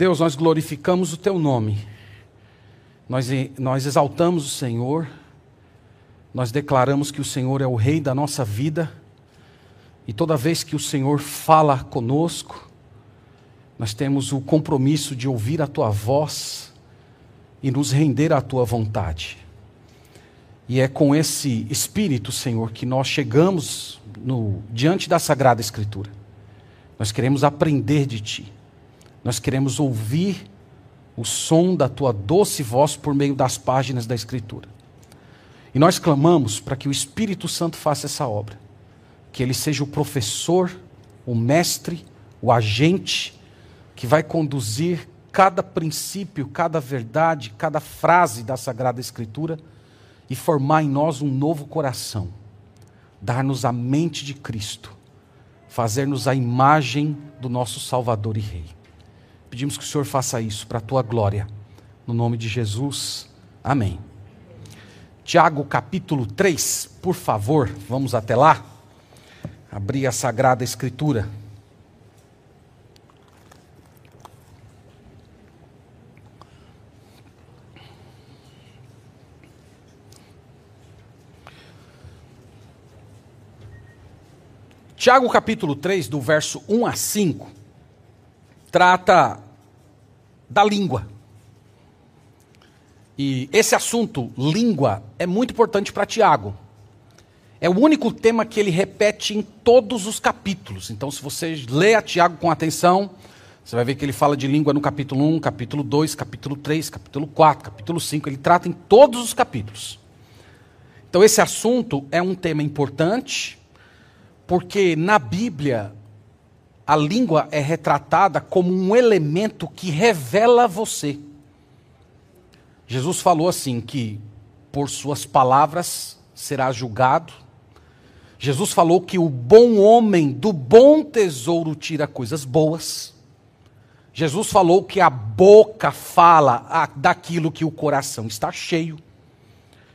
Deus, nós glorificamos o teu nome, nós, nós exaltamos o Senhor, nós declaramos que o Senhor é o Rei da nossa vida, e toda vez que o Senhor fala conosco, nós temos o compromisso de ouvir a tua voz e nos render à tua vontade. E é com esse espírito, Senhor, que nós chegamos no, diante da Sagrada Escritura. Nós queremos aprender de Ti. Nós queremos ouvir o som da Tua doce voz por meio das páginas da Escritura. E nós clamamos para que o Espírito Santo faça essa obra. Que ele seja o professor, o mestre, o agente que vai conduzir cada princípio, cada verdade, cada frase da Sagrada Escritura e formar em nós um novo coração, dar-nos a mente de Cristo, fazer-nos a imagem do nosso Salvador e Rei. Pedimos que o Senhor faça isso para a tua glória, no nome de Jesus. Amém. Tiago capítulo 3, por favor, vamos até lá. Abrir a Sagrada Escritura. Tiago capítulo 3, do verso 1 a 5, trata da língua. E esse assunto, língua, é muito importante para Tiago. É o único tema que ele repete em todos os capítulos. Então, se você lê a Tiago com atenção, você vai ver que ele fala de língua no capítulo 1, capítulo 2, capítulo 3, capítulo 4, capítulo 5. Ele trata em todos os capítulos. Então, esse assunto é um tema importante porque na Bíblia, a língua é retratada como um elemento que revela você. Jesus falou assim: que por suas palavras será julgado. Jesus falou que o bom homem do bom tesouro tira coisas boas. Jesus falou que a boca fala daquilo que o coração está cheio.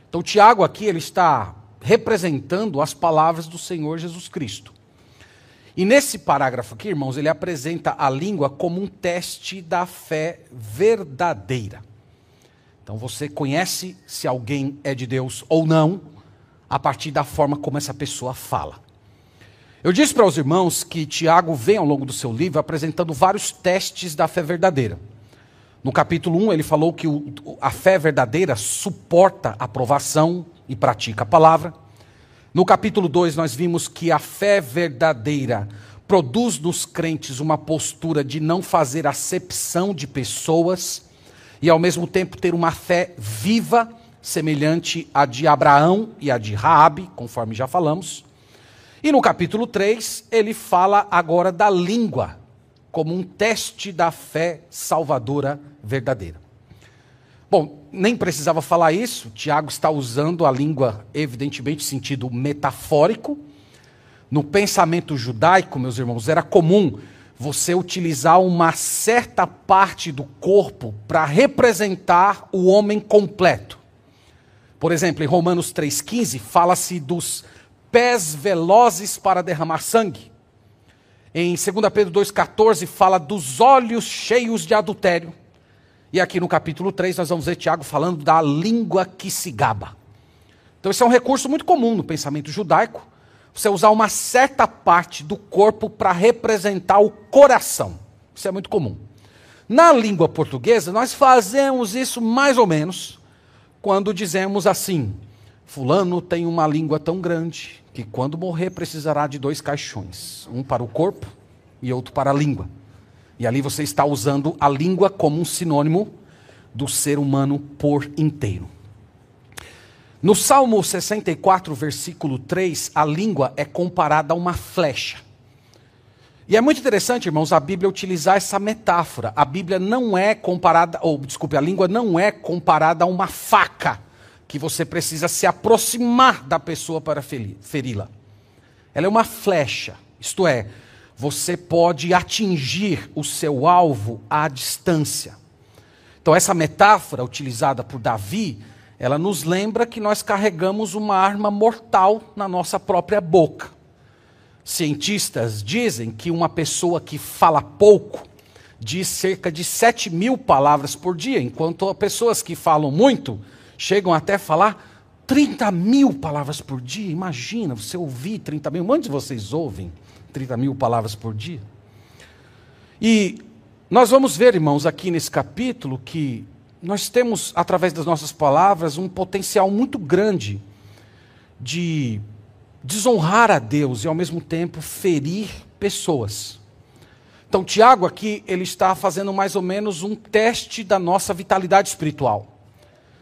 Então, Tiago aqui ele está representando as palavras do Senhor Jesus Cristo. E nesse parágrafo aqui, irmãos, ele apresenta a língua como um teste da fé verdadeira. Então você conhece se alguém é de Deus ou não, a partir da forma como essa pessoa fala. Eu disse para os irmãos que Tiago vem ao longo do seu livro apresentando vários testes da fé verdadeira. No capítulo 1, ele falou que o, a fé verdadeira suporta a provação e pratica a palavra. No capítulo 2, nós vimos que a fé verdadeira produz nos crentes uma postura de não fazer acepção de pessoas e, ao mesmo tempo, ter uma fé viva, semelhante à de Abraão e à de Raabe, conforme já falamos. E no capítulo 3, ele fala agora da língua, como um teste da fé salvadora verdadeira. Bom, nem precisava falar isso, Tiago está usando a língua, evidentemente, em sentido metafórico. No pensamento judaico, meus irmãos, era comum você utilizar uma certa parte do corpo para representar o homem completo. Por exemplo, em Romanos 3,15, fala-se dos pés velozes para derramar sangue. Em 2 Pedro 2,14 fala dos olhos cheios de adultério. E aqui no capítulo 3 nós vamos ver Tiago falando da língua que se gaba. Então esse é um recurso muito comum no pensamento judaico, você usar uma certa parte do corpo para representar o coração. Isso é muito comum. Na língua portuguesa, nós fazemos isso mais ou menos quando dizemos assim: Fulano tem uma língua tão grande que quando morrer precisará de dois caixões, um para o corpo e outro para a língua. E ali você está usando a língua como um sinônimo do ser humano por inteiro. No Salmo 64, versículo 3, a língua é comparada a uma flecha. E é muito interessante, irmãos, a Bíblia utilizar essa metáfora. A Bíblia não é comparada, ou desculpe, a língua não é comparada a uma faca que você precisa se aproximar da pessoa para feri-la. Ela é uma flecha, isto é, você pode atingir o seu alvo à distância. Então, essa metáfora utilizada por Davi, ela nos lembra que nós carregamos uma arma mortal na nossa própria boca. Cientistas dizem que uma pessoa que fala pouco diz cerca de 7 mil palavras por dia, enquanto pessoas que falam muito chegam até a falar 30 mil palavras por dia. Imagina você ouvir 30 mil. Quantos vocês ouvem 30 mil palavras por dia? E nós vamos ver, irmãos, aqui nesse capítulo, que nós temos, através das nossas palavras, um potencial muito grande de desonrar a Deus e, ao mesmo tempo, ferir pessoas. Então, Tiago aqui, ele está fazendo mais ou menos um teste da nossa vitalidade espiritual.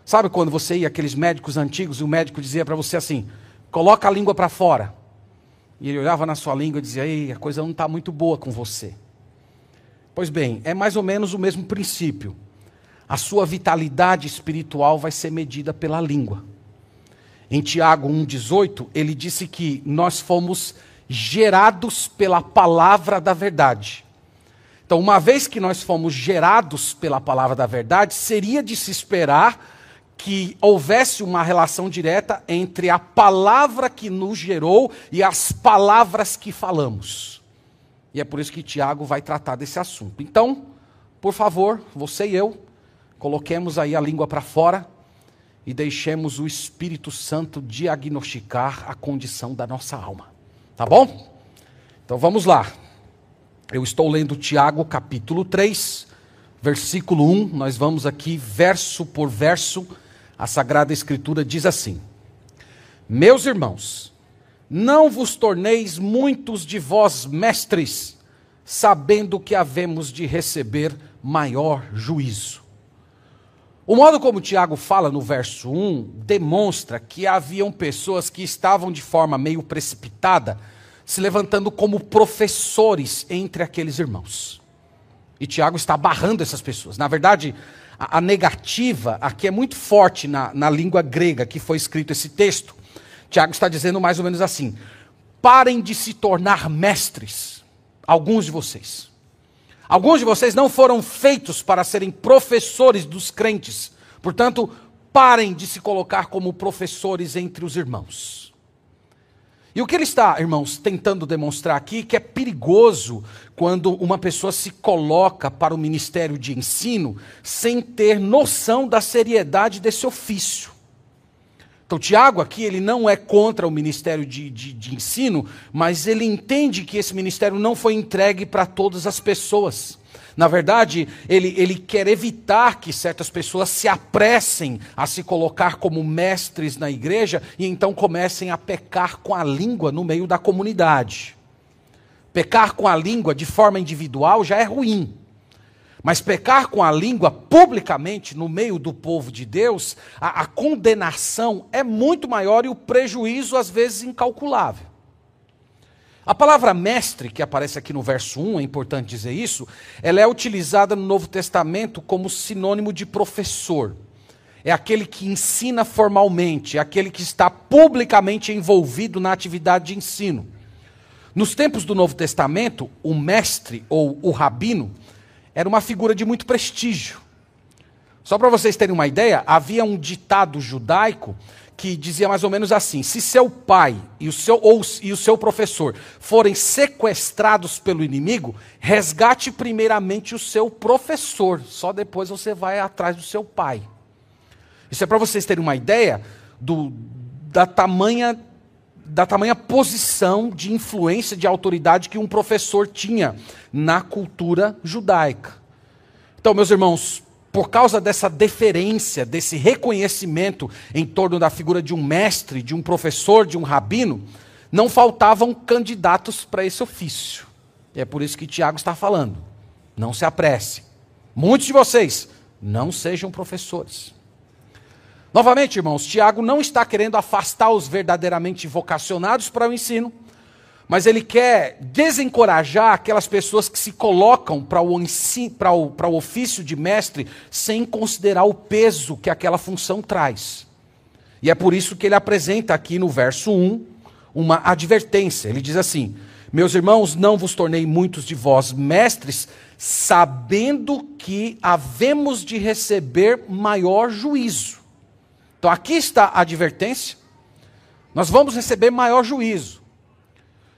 Sabe quando você ia aqueles médicos antigos e o médico dizia para você assim: coloca a língua para fora. E ele olhava na sua língua e dizia: Ei, a coisa não está muito boa com você. Pois bem, é mais ou menos o mesmo princípio. A sua vitalidade espiritual vai ser medida pela língua. Em Tiago 1,18, ele disse que nós fomos gerados pela palavra da verdade. Então, uma vez que nós fomos gerados pela palavra da verdade, seria de se esperar que houvesse uma relação direta entre a palavra que nos gerou e as palavras que falamos. E é por isso que Tiago vai tratar desse assunto. Então, por favor, você e eu, coloquemos aí a língua para fora e deixemos o Espírito Santo diagnosticar a condição da nossa alma. Tá bom? Então vamos lá. Eu estou lendo Tiago capítulo 3, versículo 1. Nós vamos aqui verso por verso a Sagrada Escritura diz assim: Meus irmãos, não vos torneis muitos de vós mestres, sabendo que havemos de receber maior juízo. O modo como Tiago fala no verso 1 demonstra que haviam pessoas que estavam de forma meio precipitada se levantando como professores entre aqueles irmãos. E Tiago está barrando essas pessoas. Na verdade, a, a negativa aqui é muito forte na, na língua grega que foi escrito esse texto. Tiago está dizendo mais ou menos assim: parem de se tornar mestres, alguns de vocês. Alguns de vocês não foram feitos para serem professores dos crentes, portanto, parem de se colocar como professores entre os irmãos. E o que ele está, irmãos, tentando demonstrar aqui que é perigoso quando uma pessoa se coloca para o ministério de ensino sem ter noção da seriedade desse ofício. Então, Tiago aqui, ele não é contra o ministério de, de, de ensino, mas ele entende que esse ministério não foi entregue para todas as pessoas. Na verdade, ele, ele quer evitar que certas pessoas se apressem a se colocar como mestres na igreja e então comecem a pecar com a língua no meio da comunidade. Pecar com a língua de forma individual já é ruim. Mas pecar com a língua publicamente no meio do povo de Deus, a, a condenação é muito maior e o prejuízo às vezes incalculável. A palavra mestre, que aparece aqui no verso 1, é importante dizer isso, ela é utilizada no Novo Testamento como sinônimo de professor. É aquele que ensina formalmente, é aquele que está publicamente envolvido na atividade de ensino. Nos tempos do Novo Testamento, o mestre ou o rabino era uma figura de muito prestígio. Só para vocês terem uma ideia, havia um ditado judaico que dizia mais ou menos assim: se seu pai e o seu, ou, e o seu professor forem sequestrados pelo inimigo, resgate primeiramente o seu professor, só depois você vai atrás do seu pai. Isso é para vocês terem uma ideia do, da tamanha da tamanha posição de influência, de autoridade que um professor tinha na cultura judaica. Então, meus irmãos, por causa dessa deferência, desse reconhecimento em torno da figura de um mestre, de um professor, de um rabino, não faltavam candidatos para esse ofício. E é por isso que Tiago está falando. Não se apresse. Muitos de vocês não sejam professores. Novamente, irmãos, Tiago não está querendo afastar os verdadeiramente vocacionados para o ensino, mas ele quer desencorajar aquelas pessoas que se colocam para o, o, o ofício de mestre sem considerar o peso que aquela função traz. E é por isso que ele apresenta aqui no verso 1 uma advertência. Ele diz assim: Meus irmãos, não vos tornei muitos de vós mestres, sabendo que havemos de receber maior juízo. Então aqui está a advertência. Nós vamos receber maior juízo.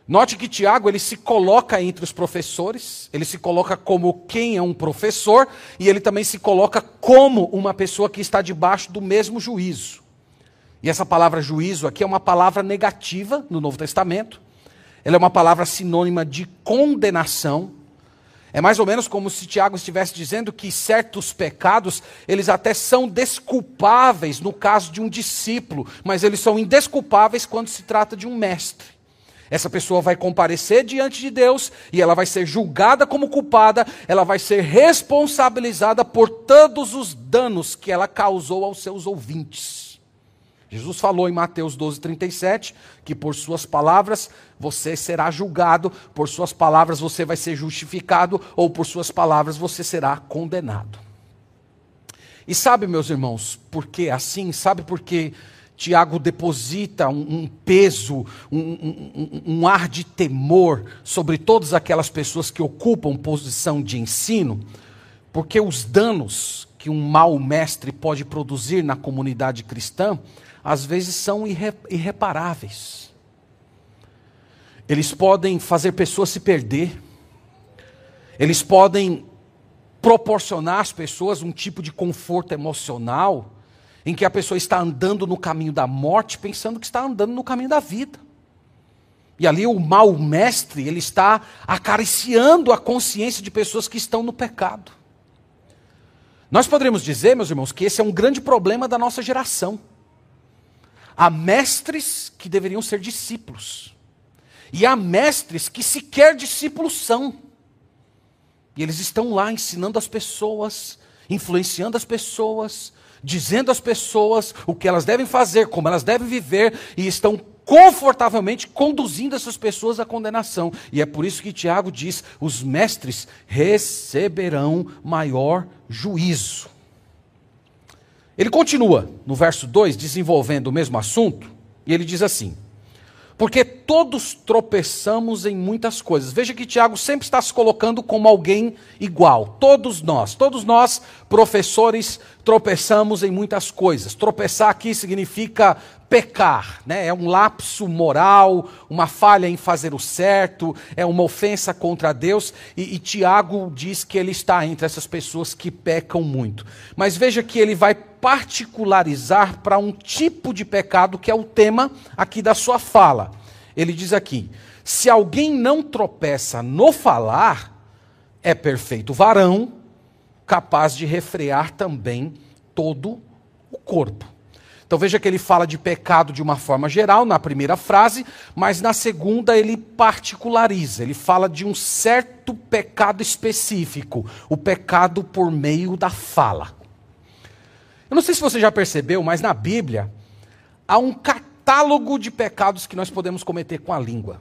Note que Tiago ele se coloca entre os professores, ele se coloca como quem é um professor e ele também se coloca como uma pessoa que está debaixo do mesmo juízo. E essa palavra juízo aqui é uma palavra negativa no Novo Testamento. Ela é uma palavra sinônima de condenação. É mais ou menos como se Tiago estivesse dizendo que certos pecados, eles até são desculpáveis no caso de um discípulo, mas eles são indesculpáveis quando se trata de um mestre. Essa pessoa vai comparecer diante de Deus e ela vai ser julgada como culpada, ela vai ser responsabilizada por todos os danos que ela causou aos seus ouvintes. Jesus falou em Mateus 12, 37, que por suas palavras você será julgado, por suas palavras você vai ser justificado, ou por suas palavras você será condenado. E sabe, meus irmãos, por que assim? Sabe por que Tiago deposita um, um peso, um, um, um, ar de temor sobre todas aquelas pessoas que ocupam posição de ensino, porque os danos que um mau mestre pode produzir na comunidade cristã, às vezes são irre, irreparáveis. Eles podem fazer pessoas se perder, eles podem proporcionar às pessoas um tipo de conforto emocional em que a pessoa está andando no caminho da morte, pensando que está andando no caminho da vida. E ali o mau mestre, ele está acariciando a consciência de pessoas que estão no pecado. Nós poderíamos dizer, meus irmãos, que esse é um grande problema da nossa geração. Há mestres que deveriam ser discípulos. E há mestres que sequer discípulos são. E eles estão lá ensinando as pessoas, influenciando as pessoas, dizendo às pessoas o que elas devem fazer, como elas devem viver, e estão confortavelmente conduzindo essas pessoas à condenação. E é por isso que Tiago diz: os mestres receberão maior juízo. Ele continua no verso 2, desenvolvendo o mesmo assunto, e ele diz assim: porque todos tropeçamos em muitas coisas. Veja que Tiago sempre está se colocando como alguém igual. Todos nós, todos nós, professores, tropeçamos em muitas coisas. Tropeçar aqui significa pecar, né? é um lapso moral, uma falha em fazer o certo, é uma ofensa contra Deus. E, e Tiago diz que ele está entre essas pessoas que pecam muito. Mas veja que ele vai particularizar para um tipo de pecado que é o tema aqui da sua fala. Ele diz aqui: se alguém não tropeça no falar, é perfeito varão, capaz de refrear também todo o corpo. Então veja que ele fala de pecado de uma forma geral na primeira frase, mas na segunda ele particulariza. Ele fala de um certo pecado específico, o pecado por meio da fala. Eu não sei se você já percebeu, mas na Bíblia há um catálogo de pecados que nós podemos cometer com a língua.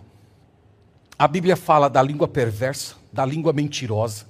A Bíblia fala da língua perversa, da língua mentirosa,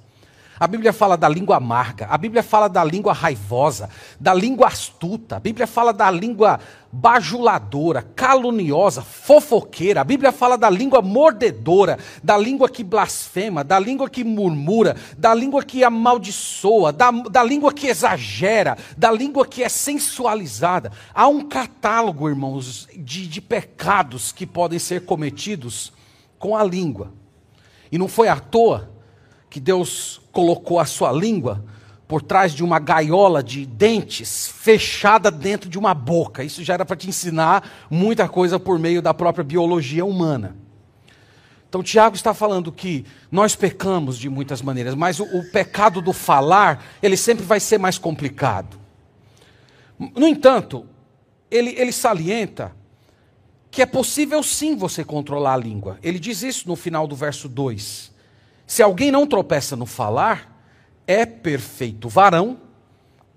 a Bíblia fala da língua amarga, a Bíblia fala da língua raivosa, da língua astuta, a Bíblia fala da língua bajuladora, caluniosa, fofoqueira, a Bíblia fala da língua mordedora, da língua que blasfema, da língua que murmura, da língua que amaldiçoa, da, da língua que exagera, da língua que é sensualizada. Há um catálogo, irmãos, de, de pecados que podem ser cometidos com a língua. E não foi à toa que Deus colocou a sua língua por trás de uma gaiola de dentes fechada dentro de uma boca. Isso já era para te ensinar muita coisa por meio da própria biologia humana. Então, Tiago está falando que nós pecamos de muitas maneiras, mas o, o pecado do falar, ele sempre vai ser mais complicado. No entanto, ele, ele salienta que é possível sim você controlar a língua. Ele diz isso no final do verso 2. Se alguém não tropeça no falar, é perfeito varão,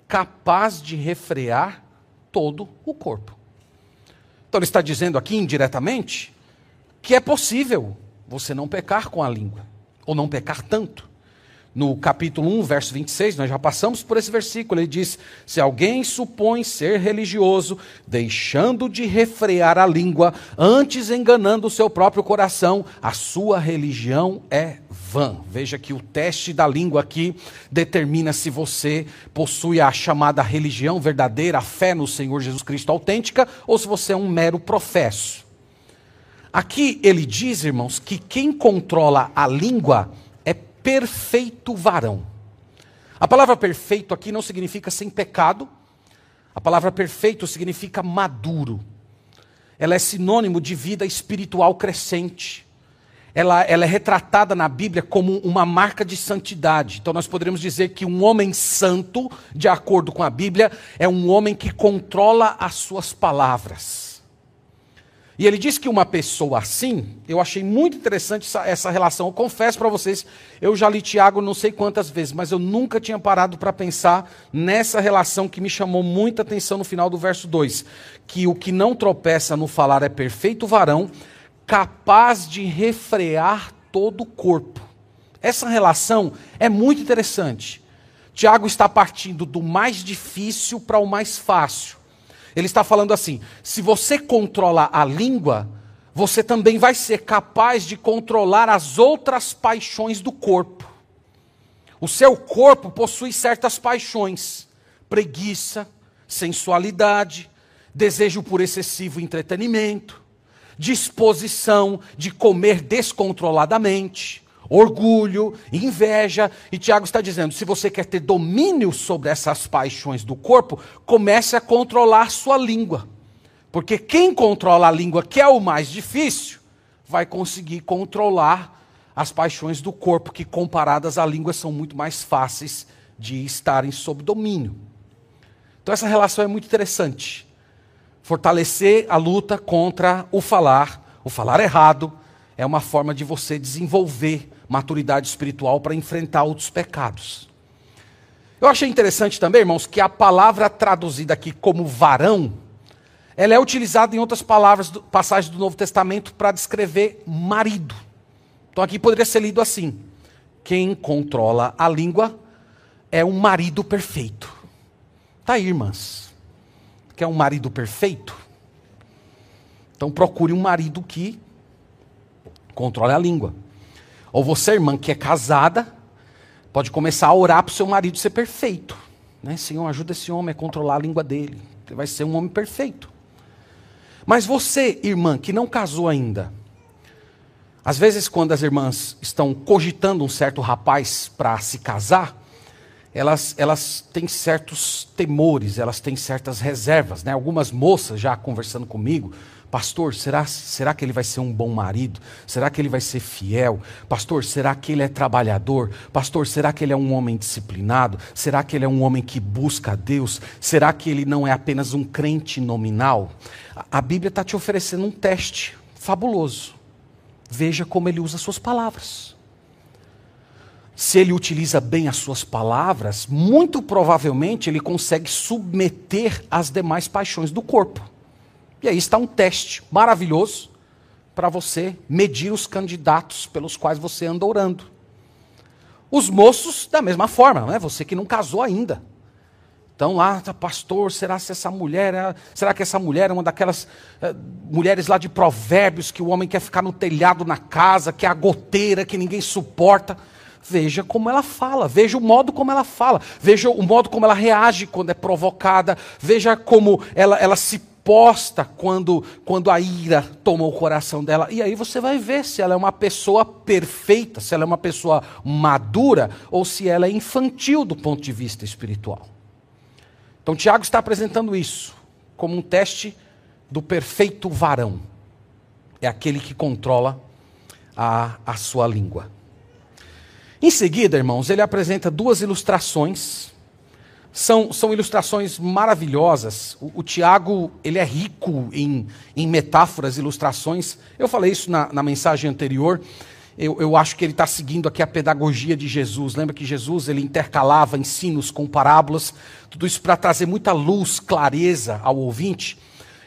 capaz de refrear todo o corpo. Então ele está dizendo aqui indiretamente que é possível você não pecar com a língua, ou não pecar tanto no capítulo 1, verso 26, nós já passamos por esse versículo, ele diz: Se alguém supõe ser religioso, deixando de refrear a língua, antes enganando o seu próprio coração, a sua religião é vã. Veja que o teste da língua aqui determina se você possui a chamada religião verdadeira, a fé no Senhor Jesus Cristo autêntica, ou se você é um mero professo. Aqui ele diz, irmãos, que quem controla a língua perfeito varão. A palavra perfeito aqui não significa sem pecado, a palavra perfeito significa maduro. Ela é sinônimo de vida espiritual crescente. Ela, ela, é retratada na Bíblia como uma marca de santidade. Então, nós poderíamos dizer que um homem santo, de acordo com a Bíblia, é um homem que controla as suas palavras. E ele diz que uma pessoa assim, eu achei muito interessante essa, essa relação. Eu confesso para vocês, eu já li Tiago não sei quantas vezes, mas eu nunca tinha parado para pensar nessa relação que me chamou muita atenção no final do verso 2. Que o que não tropeça no falar é perfeito varão, capaz de refrear todo o corpo. Essa relação é muito interessante. Tiago está partindo do mais difícil para o mais fácil. Ele está falando assim: se você controla a língua, você também vai ser capaz de controlar as outras paixões do corpo. O seu corpo possui certas paixões: preguiça, sensualidade, desejo por excessivo entretenimento, disposição de comer descontroladamente, orgulho, inveja. E Tiago está dizendo: se você quer ter domínio sobre essas paixões do corpo, comece a controlar sua língua. Porque quem controla a língua, que é o mais difícil, vai conseguir controlar as paixões do corpo, que comparadas à língua são muito mais fáceis de estarem sob domínio. Então essa relação é muito interessante. Fortalecer a luta contra o falar, o falar errado, é uma forma de você desenvolver maturidade espiritual para enfrentar outros pecados. Eu achei interessante também, irmãos, que a palavra traduzida aqui como varão, ela é utilizada em outras palavras, passagens do Novo Testamento para descrever marido. Então aqui poderia ser lido assim: quem controla a língua é um marido perfeito. Tá aí, irmãs. Quer um marido perfeito? Então procure um marido que controle a língua. Ou você, irmã, que é casada, pode começar a orar para o seu marido ser perfeito. Né? Senhor, ajuda esse homem a controlar a língua dele. Ele vai ser um homem perfeito. Mas você, irmã, que não casou ainda, às vezes, quando as irmãs estão cogitando um certo rapaz para se casar, elas, elas têm certos temores, elas têm certas reservas. Né? Algumas moças já conversando comigo, Pastor, será, será que ele vai ser um bom marido? Será que ele vai ser fiel? Pastor, será que ele é trabalhador? Pastor, será que ele é um homem disciplinado? Será que ele é um homem que busca a Deus? Será que ele não é apenas um crente nominal? A, Bíblia está te oferecendo um teste fabuloso. Veja como ele usa suas palavras. Se ele utiliza bem as suas palavras, muito provavelmente ele consegue submeter as demais paixões do corpo. E aí está um teste maravilhoso para você medir os candidatos pelos quais você anda orando. Os moços, da mesma forma, não é? Você que não casou ainda. Então lá, tá, pastor, será que essa mulher, é, será que essa mulher é uma daquelas é, mulheres lá de provérbios que o homem quer ficar no telhado na casa, que é a goteira, que ninguém suporta? Veja como ela fala, veja o modo como ela fala, veja o modo como ela reage quando é provocada, veja como ela, ela se resposta quando, quando a ira toma o coração dela. E aí você vai ver se ela é uma pessoa perfeita, se ela é uma pessoa madura ou se ela é infantil do ponto de vista espiritual. Então Tiago está apresentando isso como um teste do perfeito varão. É aquele que controla a, a sua língua. Em seguida, irmãos, ele apresenta duas ilustrações são, são ilustrações maravilhosas. O, o Tiago ele é rico em, em metáforas, ilustrações. Eu falei isso na, na mensagem anterior. Eu, eu, acho que ele está seguindo aqui a pedagogia de Jesus. Lembra que Jesus ele intercalava ensinos com parábolas, tudo isso para trazer muita luz, clareza ao ouvinte.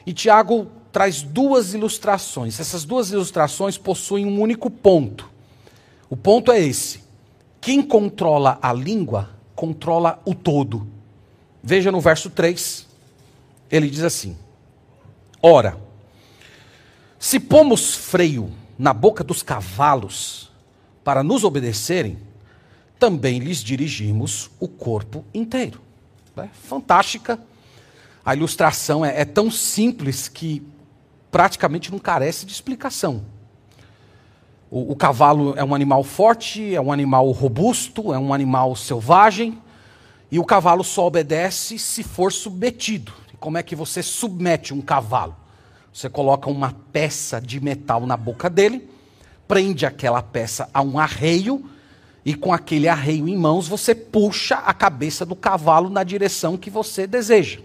E Tiago traz duas ilustrações. Essas duas ilustrações possuem um único ponto. O ponto é esse: quem controla a língua controla o todo. Veja no verso 3, ele diz assim: Ora, se pomos freio na boca dos cavalos para nos obedecerem, também lhes dirigimos o corpo inteiro. É fantástica. A ilustração é, é tão simples que praticamente não carece de explicação. O, o, cavalo é um animal forte, é um animal robusto, é um animal selvagem, e o cavalo só obedece se for submetido. E como é que você submete um cavalo? Você coloca uma peça de metal na boca dele, prende aquela peça a um arreio, e com aquele arreio em mãos você puxa a cabeça do cavalo na direção que você deseja.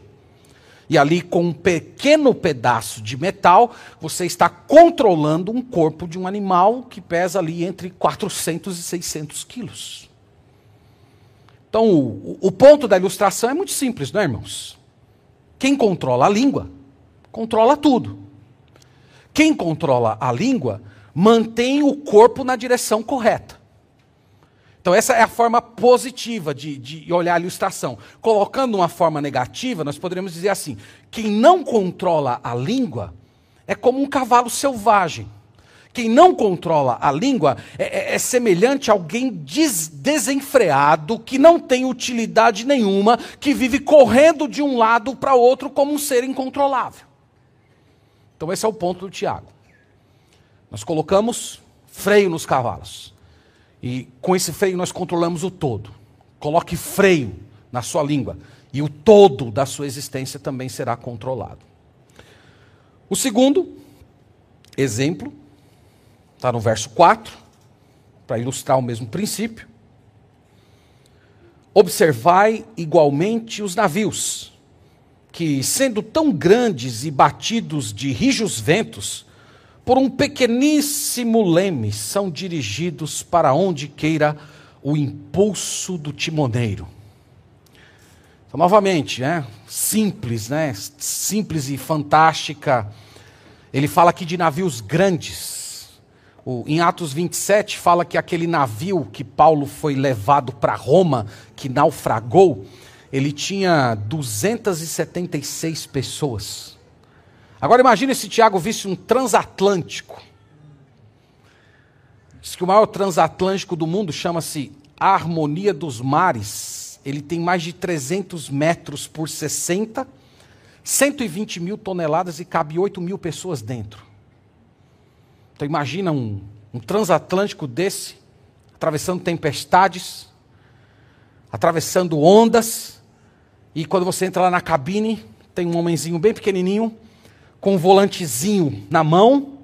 E ali, com um pequeno pedaço de metal, você está controlando um corpo de um animal que pesa ali entre 400 e 600 quilos. Então, o, o ponto da ilustração é muito simples, não é, irmãos? Quem controla a língua, controla tudo. Quem controla a língua, mantém o corpo na direção correta. Então, essa é a forma positiva de, de olhar a ilustração. Colocando uma forma negativa, nós poderíamos dizer assim: quem não controla a língua é como um cavalo selvagem. Quem não controla a língua é, é, é semelhante a alguém des, desenfreado, que não tem utilidade nenhuma, que vive correndo de um lado para outro como um ser incontrolável. Então, esse é o ponto do Tiago. Nós colocamos freio nos cavalos. E com esse freio nós controlamos o todo. Coloque freio na sua língua e o todo da sua existência também será controlado. O segundo exemplo está no verso 4, para ilustrar o mesmo princípio. Observai igualmente os navios, que, sendo tão grandes e batidos de rijos ventos, por um pequeníssimo leme, são dirigidos para onde queira o impulso do timoneiro. Então, novamente, né? simples, né? simples e fantástica. Ele fala aqui de navios grandes. O, em Atos 27 fala que aquele navio que Paulo foi levado para Roma, que naufragou, ele tinha 276 pessoas. Agora imagine se Tiago visse um transatlântico. Diz que o maior transatlântico do mundo chama-se Harmonia dos Mares. Ele tem mais de 300 metros por 60, 120 mil toneladas e cabe 8 mil pessoas dentro. Então imagina um, um transatlântico desse, atravessando tempestades, atravessando ondas, e quando você entra lá na cabine, tem um homenzinho bem pequenininho, com um volantezinho na mão,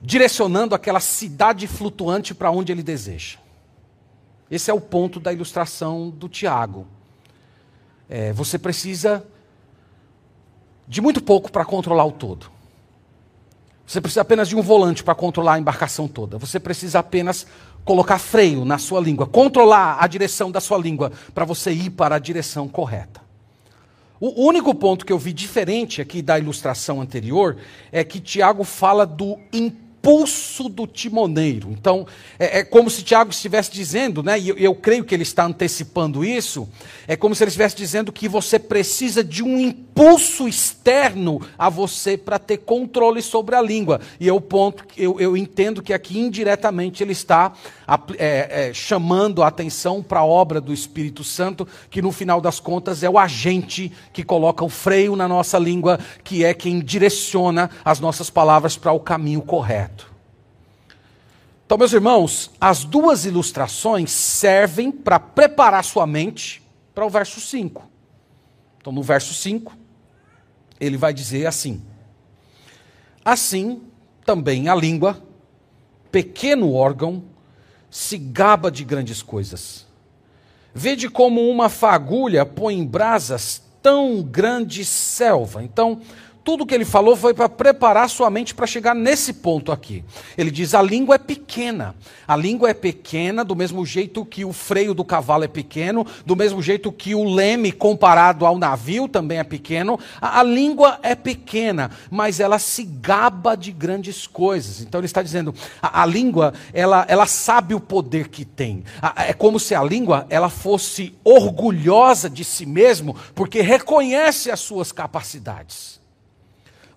direcionando aquela cidade flutuante para onde ele deseja. Esse é o ponto da ilustração do Tiago. É, você precisa de muito pouco para controlar o todo. Você precisa apenas de um volante para controlar a embarcação toda. Você precisa apenas colocar freio na sua língua, controlar a direção da sua língua para você ir para a direção correta. O único ponto que eu vi diferente aqui da ilustração anterior é que Tiago fala do impulso do timoneiro. Então, é, é como se Tiago estivesse dizendo, né, e eu, eu, creio que ele está antecipando isso, é como se ele estivesse dizendo que você precisa de um impulso externo a você para ter controle sobre a língua. E é o ponto eu, eu entendo que aqui indiretamente ele está é, é, chamando a atenção para a obra do Espírito Santo, que no final das contas é o agente que coloca o freio na nossa língua, que é quem direciona as nossas palavras para o caminho correto. Então, meus irmãos, as duas ilustrações servem para preparar sua mente para o verso 5. Então, no verso 5, ele vai dizer assim: Assim também a língua, pequeno órgão, se gaba de grandes coisas. Vede como uma fagulha põe em brasas tão grande selva. Então, tudo que ele falou foi para preparar sua mente para chegar nesse ponto aqui. Ele diz: a língua é pequena. A língua é pequena, do mesmo jeito que o freio do cavalo é pequeno, do mesmo jeito que o leme comparado ao navio também é pequeno. A, a língua é pequena, mas ela se gaba de grandes coisas. Então ele está dizendo: a, a língua, ela, ela sabe o poder que tem. A, é como se a língua ela fosse orgulhosa de si mesmo, porque reconhece as suas capacidades.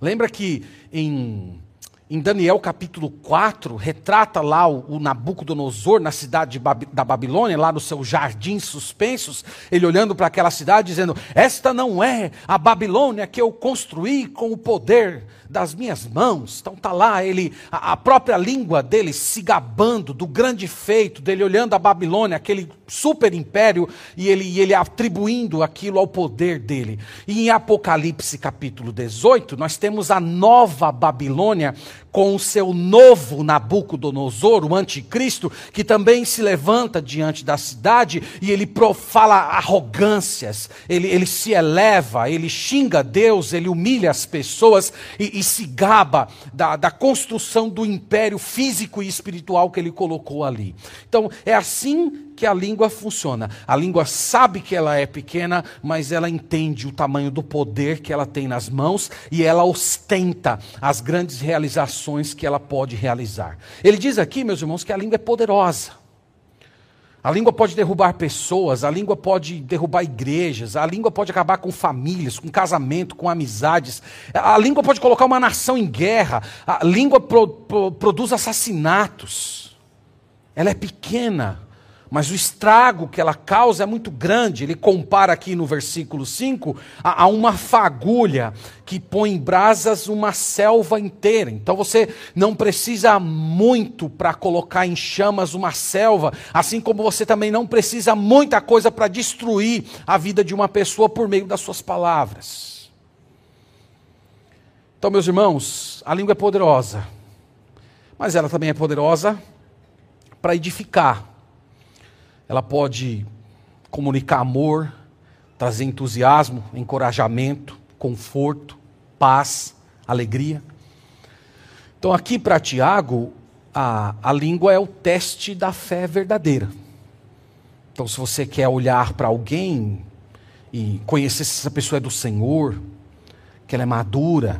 Lembra que em, em Daniel capítulo 4, retrata lá o, o Nabucodonosor na cidade da Babilônia, lá nos seus jardins suspensos, ele olhando para aquela cidade dizendo: Esta não é a Babilônia que eu construí com o poder das minhas mãos. Então tá lá ele, a, a própria língua dele se gabando do grande feito dele olhando a Babilônia, aquele super império, e ele, e ele atribuindo aquilo ao poder dele. E em Apocalipse capítulo 18, nós temos a nova Babilônia com o seu novo Nabucodonosor, o anticristo, que também se levanta diante da cidade e ele fala arrogâncias, ele, ele se eleva, ele xinga Deus, ele humilha as pessoas e, e se gaba da, da construção do império físico e espiritual que ele colocou ali. Então, é assim que a língua funciona. A língua sabe que ela é pequena, mas ela entende o tamanho do poder que ela tem nas mãos e ela ostenta as grandes realizações que ela pode realizar. Ele diz aqui, meus irmãos, que a língua é poderosa. A língua pode derrubar pessoas, a língua pode derrubar igrejas, a língua pode acabar com famílias, com casamento, com amizades. A língua pode colocar uma nação em guerra. A língua pro, pro, produz assassinatos. Ela é pequena, mas o estrago que ela causa é muito grande. Ele compara aqui no versículo 5 a, a, uma fagulha que põe em brasas uma selva inteira. Então você não precisa muito para colocar em chamas uma selva, assim como você também não precisa muita coisa para destruir a vida de uma pessoa por meio das suas palavras. Então, meus irmãos, a língua é poderosa, mas ela também é poderosa para edificar ela pode comunicar amor, trazer entusiasmo, encorajamento, conforto, paz, alegria. Então, aqui para Tiago, a, a língua é o teste da fé verdadeira. Então, se você quer olhar para alguém e conhecer se essa pessoa é do Senhor, que ela é madura,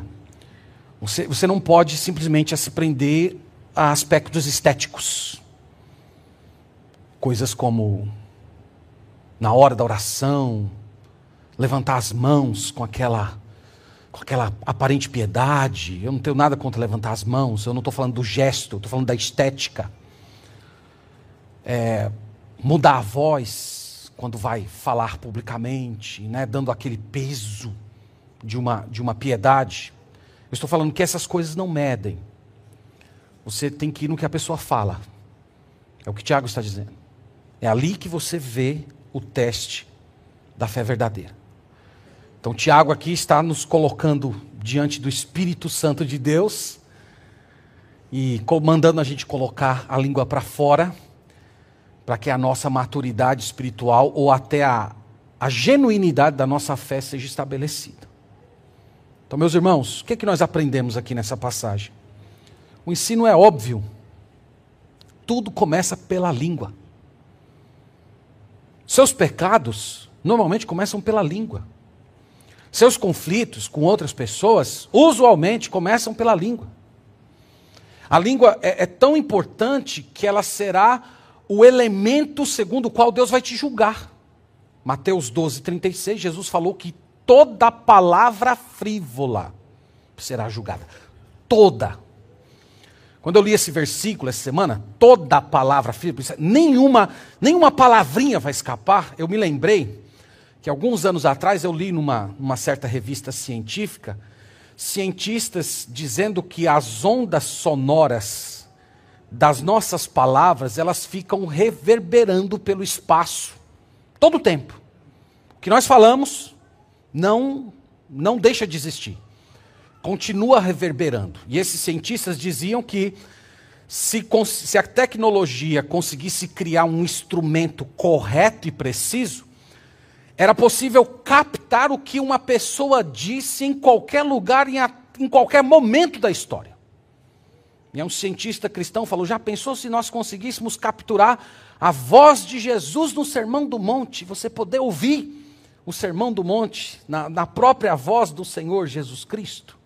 você, você não pode simplesmente se prender a aspectos estéticos. Coisas como, na hora da oração, levantar as mãos com aquela, com aquela aparente piedade. Eu não tenho nada contra levantar as mãos, eu não estou falando do gesto, estou falando da estética. É, mudar a voz quando vai falar publicamente, né, dando aquele peso de uma, de uma piedade. Eu estou falando que essas coisas não medem. Você tem que ir no que a pessoa fala. É o que Tiago está dizendo. É ali que você vê o teste da fé verdadeira. Então, Tiago aqui está nos colocando diante do Espírito Santo de Deus e mandando a gente colocar a língua para fora, para que a nossa maturidade espiritual ou até a, a genuinidade da nossa fé seja estabelecida. Então, meus irmãos, o que, é que nós aprendemos aqui nessa passagem? O ensino é óbvio. Tudo começa pela língua. Seus pecados normalmente começam pela língua. Seus conflitos com outras pessoas usualmente começam pela língua. A língua é, é tão importante que ela será o elemento segundo o qual Deus vai te julgar. Mateus 12, 36, Jesus falou que toda palavra frívola será julgada. Toda. Quando eu li esse versículo essa semana, toda a palavra, nenhuma, nenhuma palavrinha vai escapar. Eu me lembrei que alguns anos atrás eu li numa, numa certa revista científica, cientistas dizendo que as ondas sonoras das nossas palavras, elas ficam reverberando pelo espaço, todo o tempo. O que nós falamos não, não deixa de existir continua reverberando. E esses cientistas diziam que se, se, a tecnologia conseguisse criar um instrumento correto e preciso, era possível captar o que uma pessoa disse em qualquer lugar, em, a, em qualquer momento da história. E um cientista cristão falou: já pensou se nós conseguíssemos capturar a voz de Jesus no Sermão do Monte? Você poder ouvir o Sermão do Monte na, na própria voz do Senhor Jesus Cristo?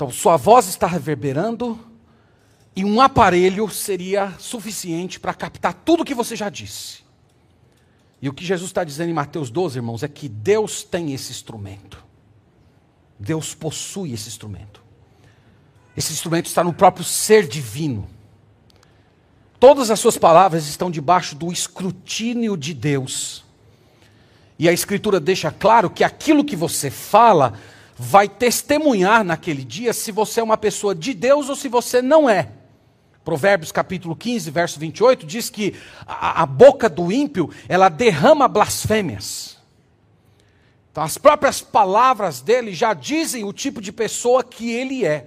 Então, sua voz está reverberando e um aparelho seria suficiente para captar tudo o que você já disse. E o que Jesus está dizendo em Mateus 12, irmãos, é que Deus tem esse instrumento. Deus possui esse instrumento. Esse instrumento está no próprio ser divino. Todas as suas palavras estão debaixo do escrutínio de Deus. E a Escritura deixa claro que aquilo que você fala vai testemunhar naquele dia se você é uma pessoa de Deus ou se você não é. Provérbios capítulo 15, verso 28 diz que a, a boca do ímpio, ela derrama blasfêmias. Então as próprias palavras dele já dizem o tipo de pessoa que ele é.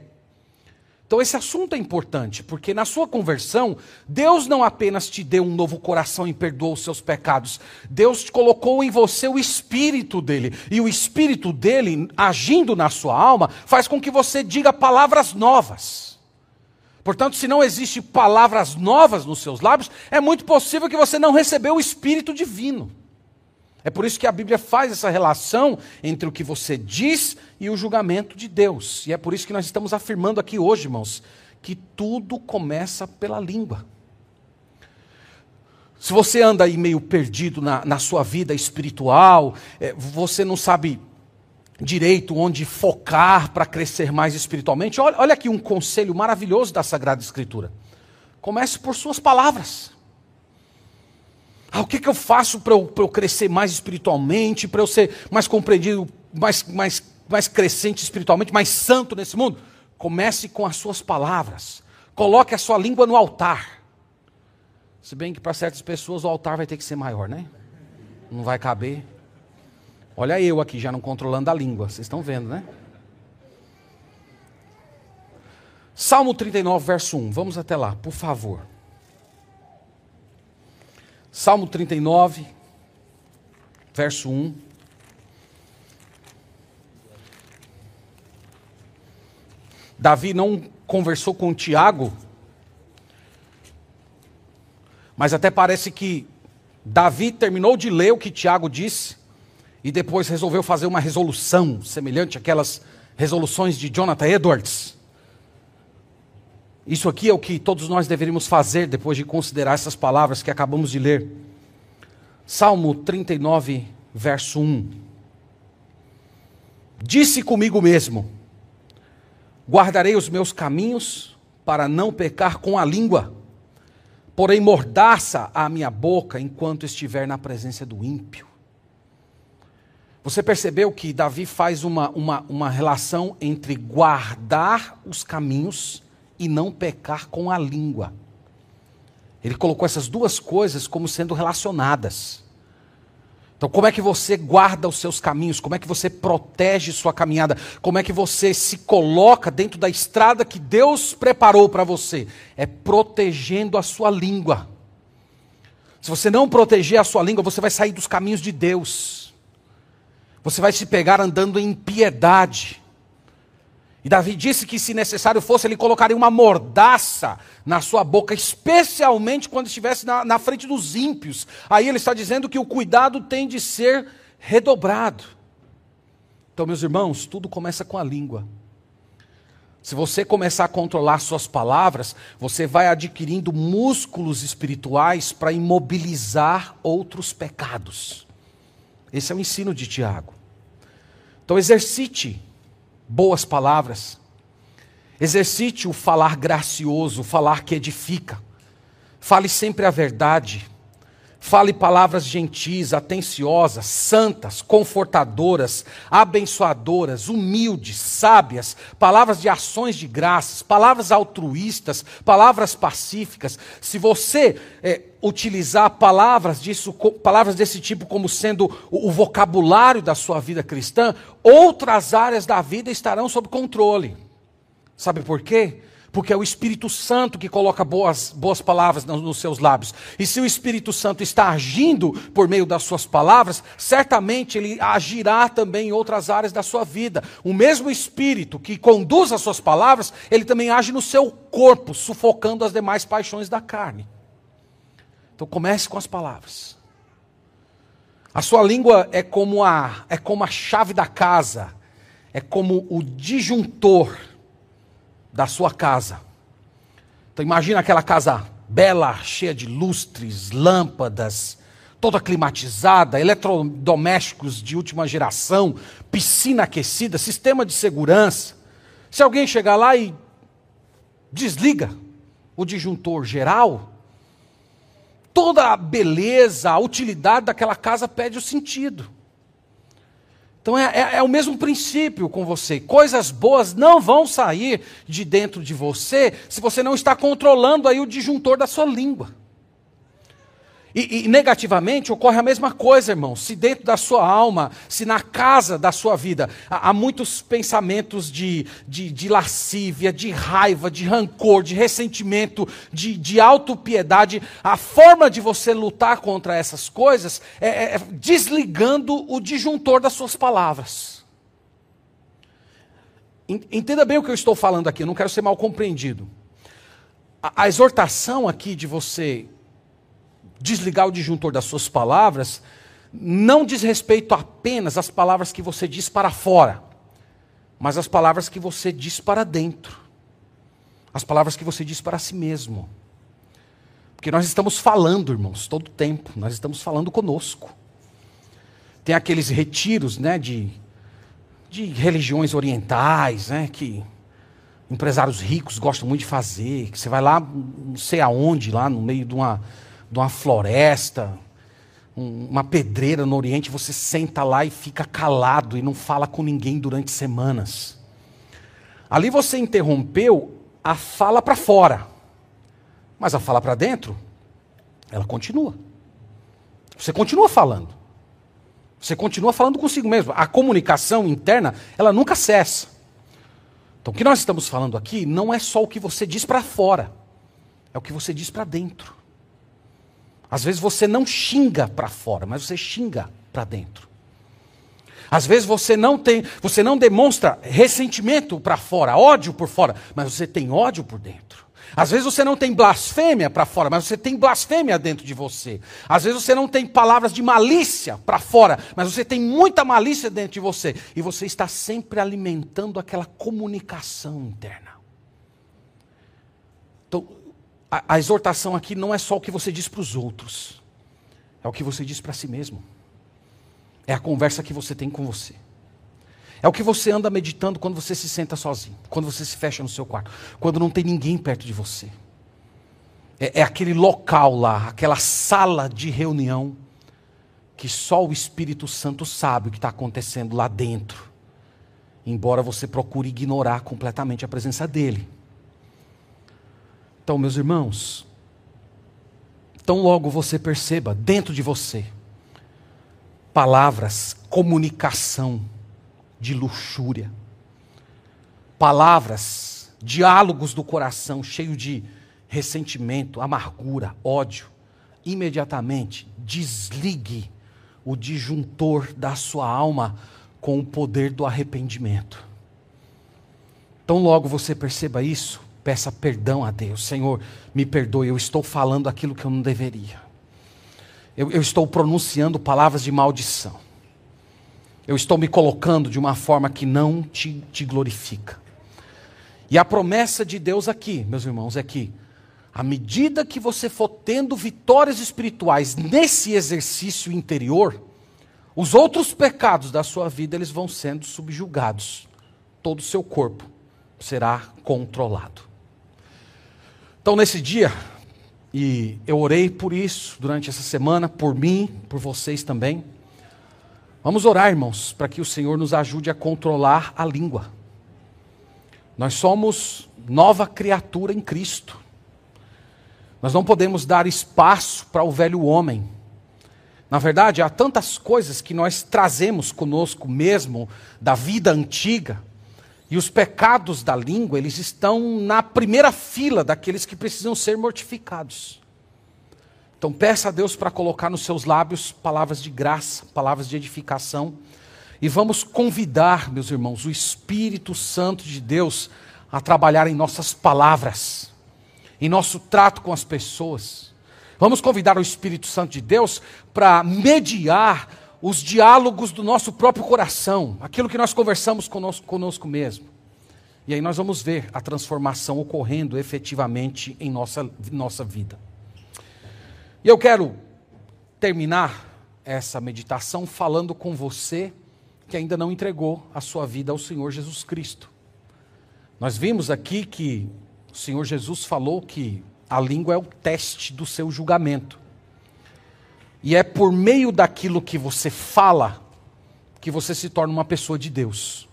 Então, esse assunto é importante, porque na sua conversão, Deus não apenas te deu um novo coração e perdoou os seus pecados, Deus colocou em você o espírito dele, e o espírito dele, agindo na sua alma, faz com que você diga palavras novas. Portanto, se não existe palavras novas nos seus lábios, é muito possível que você não recebeu o espírito divino. É por isso que a Bíblia faz essa relação entre o que você diz e o julgamento de Deus. E é por isso que nós estamos afirmando aqui hoje, irmãos, que tudo começa pela língua. Se você anda aí meio perdido na, na sua vida espiritual, é, você não sabe direito onde focar para crescer mais espiritualmente, olha, olha aqui um conselho maravilhoso da Sagrada Escritura. Comece por suas palavras. Ah, o que, que eu faço para eu, eu crescer mais espiritualmente, para eu ser mais compreendido, mais, mais, mais crescente espiritualmente, mais santo nesse mundo? Comece com as suas palavras. Coloque a sua língua no altar. Se bem que para certas pessoas o altar vai ter que ser maior, né? Não vai caber. Olha eu aqui já não controlando a língua. Vocês estão vendo, né? Salmo 39, verso 1. Vamos até lá, por favor. Salmo 39, verso 1. Davi não conversou com Tiago, mas até parece que Davi terminou de ler o que Tiago disse e depois resolveu fazer uma resolução semelhante àquelas resoluções de Jonathan Edwards. Isso aqui é o que todos nós deveríamos fazer depois de considerar essas palavras que acabamos de ler. Salmo 39, verso 1. Disse comigo mesmo: Guardarei os meus caminhos para não pecar com a língua, porém mordaça a minha boca enquanto estiver na presença do ímpio. Você percebeu que Davi faz uma, uma, uma relação entre guardar os caminhos e não pecar com a língua. Ele colocou essas duas coisas como sendo relacionadas. Então, como é que você guarda os seus caminhos? Como é que você protege sua caminhada? Como é que você se coloca dentro da estrada que Deus preparou para você? É protegendo a sua língua. Se você não proteger a sua língua, você vai sair dos caminhos de Deus. Você vai se pegar andando em piedade. E Davi disse que, se necessário fosse, ele colocaria uma mordaça na sua boca, especialmente quando estivesse na, na, frente dos ímpios. Aí ele está dizendo que o cuidado tem de ser redobrado. Então, meus irmãos, tudo começa com a língua. Se você começar a controlar suas palavras, você vai adquirindo músculos espirituais para imobilizar outros pecados. Esse é o ensino de Tiago. Então, exercite boas palavras. Exercite o falar gracioso, o falar que edifica. Fale sempre a verdade. Fale palavras gentis, atenciosas, santas, confortadoras, abençoadoras, humildes, sábias, palavras de ações de graças, palavras altruístas, palavras pacíficas. Se você é, utilizar palavras, disso, palavras desse tipo como sendo o, o vocabulário da sua vida cristã, outras áreas da vida estarão sob controle. Sabe por quê? Porque é o Espírito Santo que coloca boas, boas palavras nos, seus lábios. E se o Espírito Santo está agindo por meio das suas palavras, certamente ele agirá também em outras áreas da sua vida. O mesmo Espírito que conduz as suas palavras, ele também age no seu corpo, sufocando as demais paixões da carne. Então comece com as palavras. A sua língua é como a, é como a chave da casa, é como o disjuntor da sua casa. Então imagina aquela casa bela, cheia de lustres, lâmpadas, toda climatizada, eletrodomésticos de última geração, piscina aquecida, sistema de segurança. Se alguém chegar lá e desliga o disjuntor geral, toda a beleza, a utilidade daquela casa perde o sentido. Então é, é, é, o mesmo princípio com você. Coisas boas não vão sair de dentro de você se você não está controlando aí o disjuntor da sua língua. E, e, negativamente ocorre a mesma coisa, irmão. Se dentro da sua alma, se na casa da sua vida, há, há muitos pensamentos de, de, de, lascívia, de raiva, de rancor, de ressentimento, de, de autopiedade, a forma de você lutar contra essas coisas é, é, é desligando o disjuntor das suas palavras. Entenda bem o que eu estou falando aqui, eu não quero ser mal compreendido. A, a exortação aqui de você desligar o disjuntor das suas palavras, não diz respeito apenas às palavras que você diz para fora, mas às palavras que você diz para dentro. As palavras que você diz para si mesmo. Porque nós estamos falando, irmãos, todo tempo, nós estamos falando conosco. Tem aqueles retiros, né, de, de religiões orientais, né, que empresários ricos gostam muito de fazer, que você vai lá, não sei aonde, lá no meio de uma de uma floresta, uma pedreira no Oriente, você senta lá e fica calado e não fala com ninguém durante semanas. Ali você interrompeu a fala para fora, mas a fala para dentro, ela continua. Você continua falando. Você continua falando consigo mesmo. A comunicação interna, ela nunca cessa. Então, o que nós estamos falando aqui não é só o que você diz para fora, é o que você diz para dentro. Às vezes você não xinga para fora, mas você xinga para dentro. Às vezes você não tem, você não demonstra ressentimento para fora, ódio por fora, mas você tem ódio por dentro. Às vezes você não tem blasfêmia para fora, mas você tem blasfêmia dentro de você. Às vezes você não tem palavras de malícia para fora, mas você tem muita malícia dentro de você. E você está sempre alimentando aquela comunicação interna. Então, a, a exortação aqui não é só o que você diz para os outros, é o que você diz para si mesmo. É a conversa que você tem com você. É o que você anda meditando quando você se senta sozinho, quando você se fecha no seu quarto, quando não tem ninguém perto de você. É, é aquele local lá, aquela sala de reunião, que só o Espírito Santo sabe o que está acontecendo lá dentro, embora você procure ignorar completamente a presença dele. Então, meus irmãos, tão logo você perceba dentro de você palavras, comunicação de luxúria, palavras, diálogos do coração cheio de ressentimento, amargura, ódio, imediatamente desligue o disjuntor da sua alma com o poder do arrependimento. Tão logo você perceba isso, Peça perdão a Deus. Senhor, me perdoe, eu estou falando aquilo que eu não deveria. Eu, eu estou pronunciando palavras de maldição. Eu estou me colocando de uma forma que não te, te glorifica. E a promessa de Deus aqui, meus irmãos, é que, à medida que você for tendo vitórias espirituais nesse exercício interior, os outros pecados da sua vida eles vão sendo subjugados. Todo o seu corpo será controlado. Então, nesse dia, e eu orei por isso durante essa semana, por mim, por vocês também. Vamos orar, irmãos, para que o Senhor nos ajude a controlar a língua. Nós somos nova criatura em Cristo. Nós não podemos dar espaço para o velho homem. Na verdade, há tantas coisas que nós trazemos conosco mesmo da vida antiga e os pecados da língua, eles estão na primeira fila daqueles que precisam ser mortificados. Então peça a Deus para colocar nos seus lábios palavras de graça, palavras de edificação. E vamos convidar, meus irmãos, o Espírito Santo de Deus a trabalhar em nossas palavras, em nosso trato com as pessoas. Vamos convidar o Espírito Santo de Deus para mediar os diálogos do nosso próprio coração, aquilo que nós conversamos conosco, conosco mesmo. E aí nós vamos ver a transformação ocorrendo efetivamente em nossa, nossa vida. E eu quero terminar essa meditação falando com você que ainda não entregou a sua vida ao Senhor Jesus Cristo. Nós vimos aqui que o Senhor Jesus falou que a língua é o teste do seu julgamento. E é por meio daquilo que você fala que você se torna uma pessoa de Deus.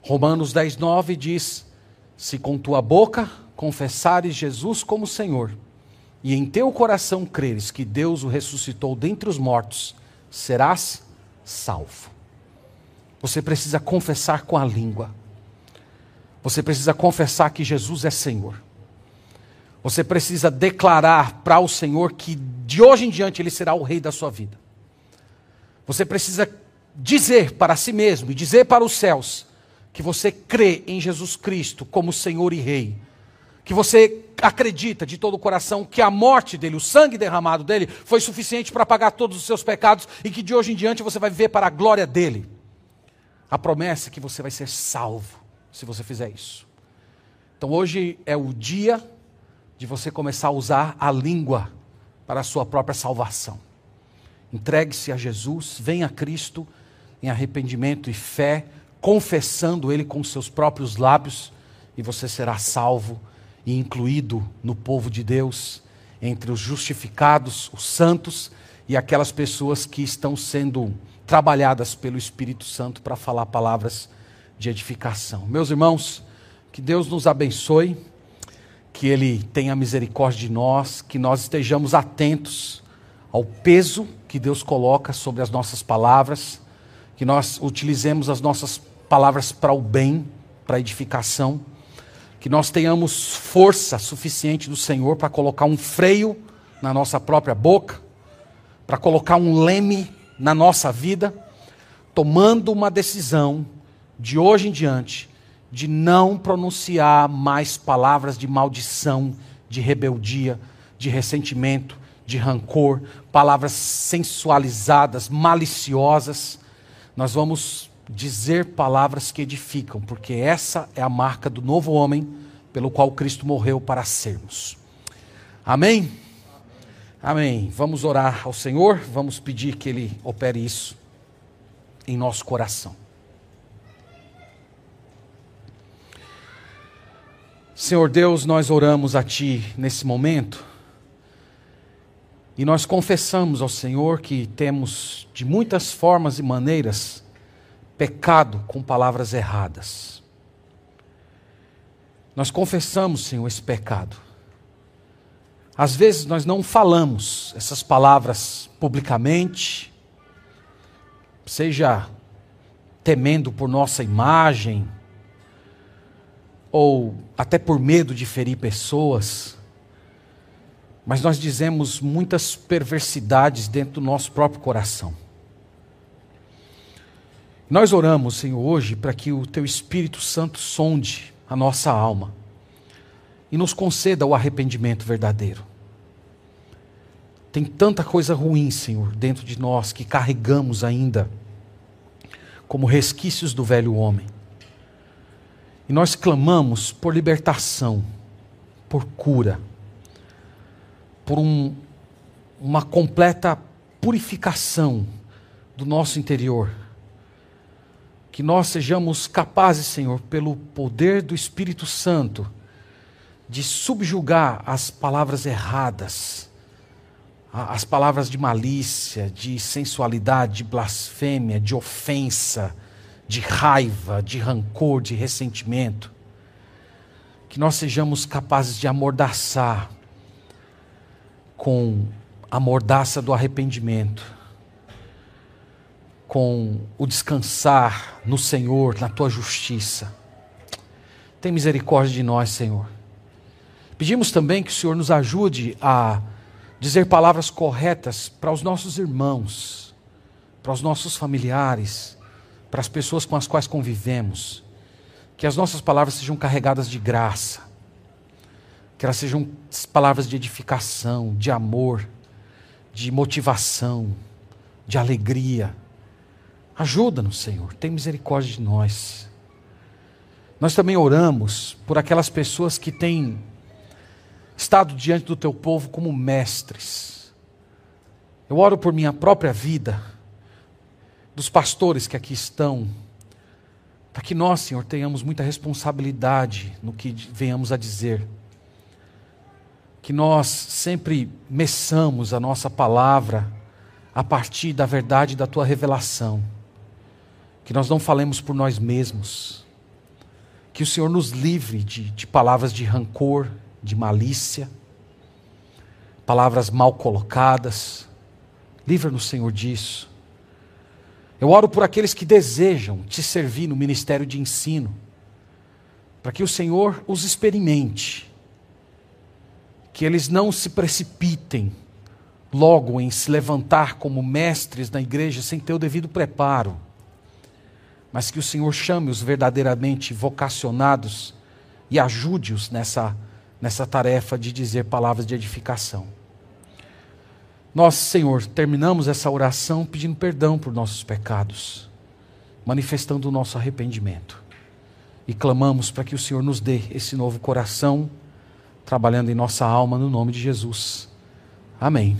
Romanos 10, 9 diz: Se com tua boca confessares Jesus como Senhor, e em teu coração creres que Deus o ressuscitou dentre os mortos, serás salvo. Você precisa confessar com a língua. Você precisa confessar que Jesus é Senhor. Você precisa declarar para o Senhor que de hoje em diante Ele será o Rei da sua vida. Você precisa dizer para si mesmo e dizer para os céus que você crê em Jesus Cristo como Senhor e Rei. Que você acredita de todo o coração que a morte dele, o sangue derramado dele, foi suficiente para pagar todos os seus pecados e que de hoje em diante você vai viver para a glória dele. A promessa é que você vai ser salvo se você fizer isso. Então hoje é o dia de você começar a usar a língua para a sua própria salvação. Entregue-se a Jesus, venha a Cristo em arrependimento e fé, confessando Ele com seus próprios lábios, e você será salvo e incluído no povo de Deus, entre os justificados, os santos e aquelas pessoas que estão sendo trabalhadas pelo Espírito Santo para falar palavras de edificação. Meus irmãos, que Deus nos abençoe, que Ele tenha misericórdia de nós, que nós estejamos atentos ao peso que Deus coloca sobre as nossas palavras, que nós utilizemos as nossas palavras para o bem, para a edificação, que nós tenhamos força suficiente do Senhor para colocar um freio na nossa própria boca, para colocar um leme na nossa vida, tomando uma decisão de hoje em diante de não pronunciar mais palavras de maldição, de rebeldia, de ressentimento, de rancor, palavras sensualizadas, maliciosas. Nós vamos dizer palavras que edificam, porque essa é a marca do novo homem pelo qual Cristo morreu para sermos. Amém? Amém. Vamos orar ao Senhor, vamos pedir que Ele opere isso em nosso coração. Senhor Deus, nós oramos a Ti nesse momento e nós confessamos ao Senhor que temos, de muitas formas e maneiras, pecado com palavras erradas. Nós confessamos, Senhor, esse pecado. Às vezes nós não falamos essas palavras publicamente, seja temendo por nossa imagem, ou até por medo de ferir pessoas, mas nós dizemos muitas perversidades dentro do nosso próprio coração. Nós oramos, Senhor, hoje para que o Teu Espírito Santo sonde a nossa alma e nos conceda o arrependimento verdadeiro. Tem tanta coisa ruim, Senhor, dentro de nós que carregamos ainda como resquícios do velho homem. E nós clamamos por libertação, por cura, por um, uma completa purificação do nosso interior. Que nós sejamos capazes, Senhor, pelo poder do Espírito Santo, de subjugar as palavras erradas, as palavras de malícia, de sensualidade, de blasfêmia, de ofensa, de raiva, de rancor, de ressentimento. Que nós sejamos capazes de amordaçar com a mordaça do arrependimento, com o descansar no Senhor, na tua justiça. Tem misericórdia de nós, Senhor. Pedimos também que o Senhor nos ajude a dizer palavras corretas para os nossos irmãos, para os nossos familiares, para as pessoas com as quais convivemos. Que as nossas palavras sejam carregadas de graça, que elas sejam palavras de edificação, de amor, de motivação, de alegria. Ajuda-nos, Senhor, tem misericórdia de nós. Nós também oramos por aquelas pessoas que têm estado diante do teu povo como mestres. Eu oro por minha própria vida, dos pastores que aqui estão, Para que nós, Senhor, tenhamos muita responsabilidade no que venhamos a dizer. Que nós sempre meçamos a nossa palavra a partir da verdade da tua revelação. Que nós não falemos por nós mesmos. Que o Senhor nos livre de, de palavras de rancor, de malícia, palavras mal colocadas. Livra-nos, Senhor, disso. Eu oro por aqueles que desejam te servir no ministério de ensino, para que o Senhor os experimente, que eles não se precipitem logo em se levantar como mestres na igreja sem ter o devido preparo, mas que o Senhor chame os verdadeiramente vocacionados e ajude-os nessa, nessa tarefa de dizer palavras de edificação. Nós, Senhor, terminamos essa oração pedindo perdão por nossos pecados, manifestando o nosso arrependimento. E clamamos para que o Senhor nos dê esse novo coração, trabalhando em nossa alma, no nome de Jesus. Amém.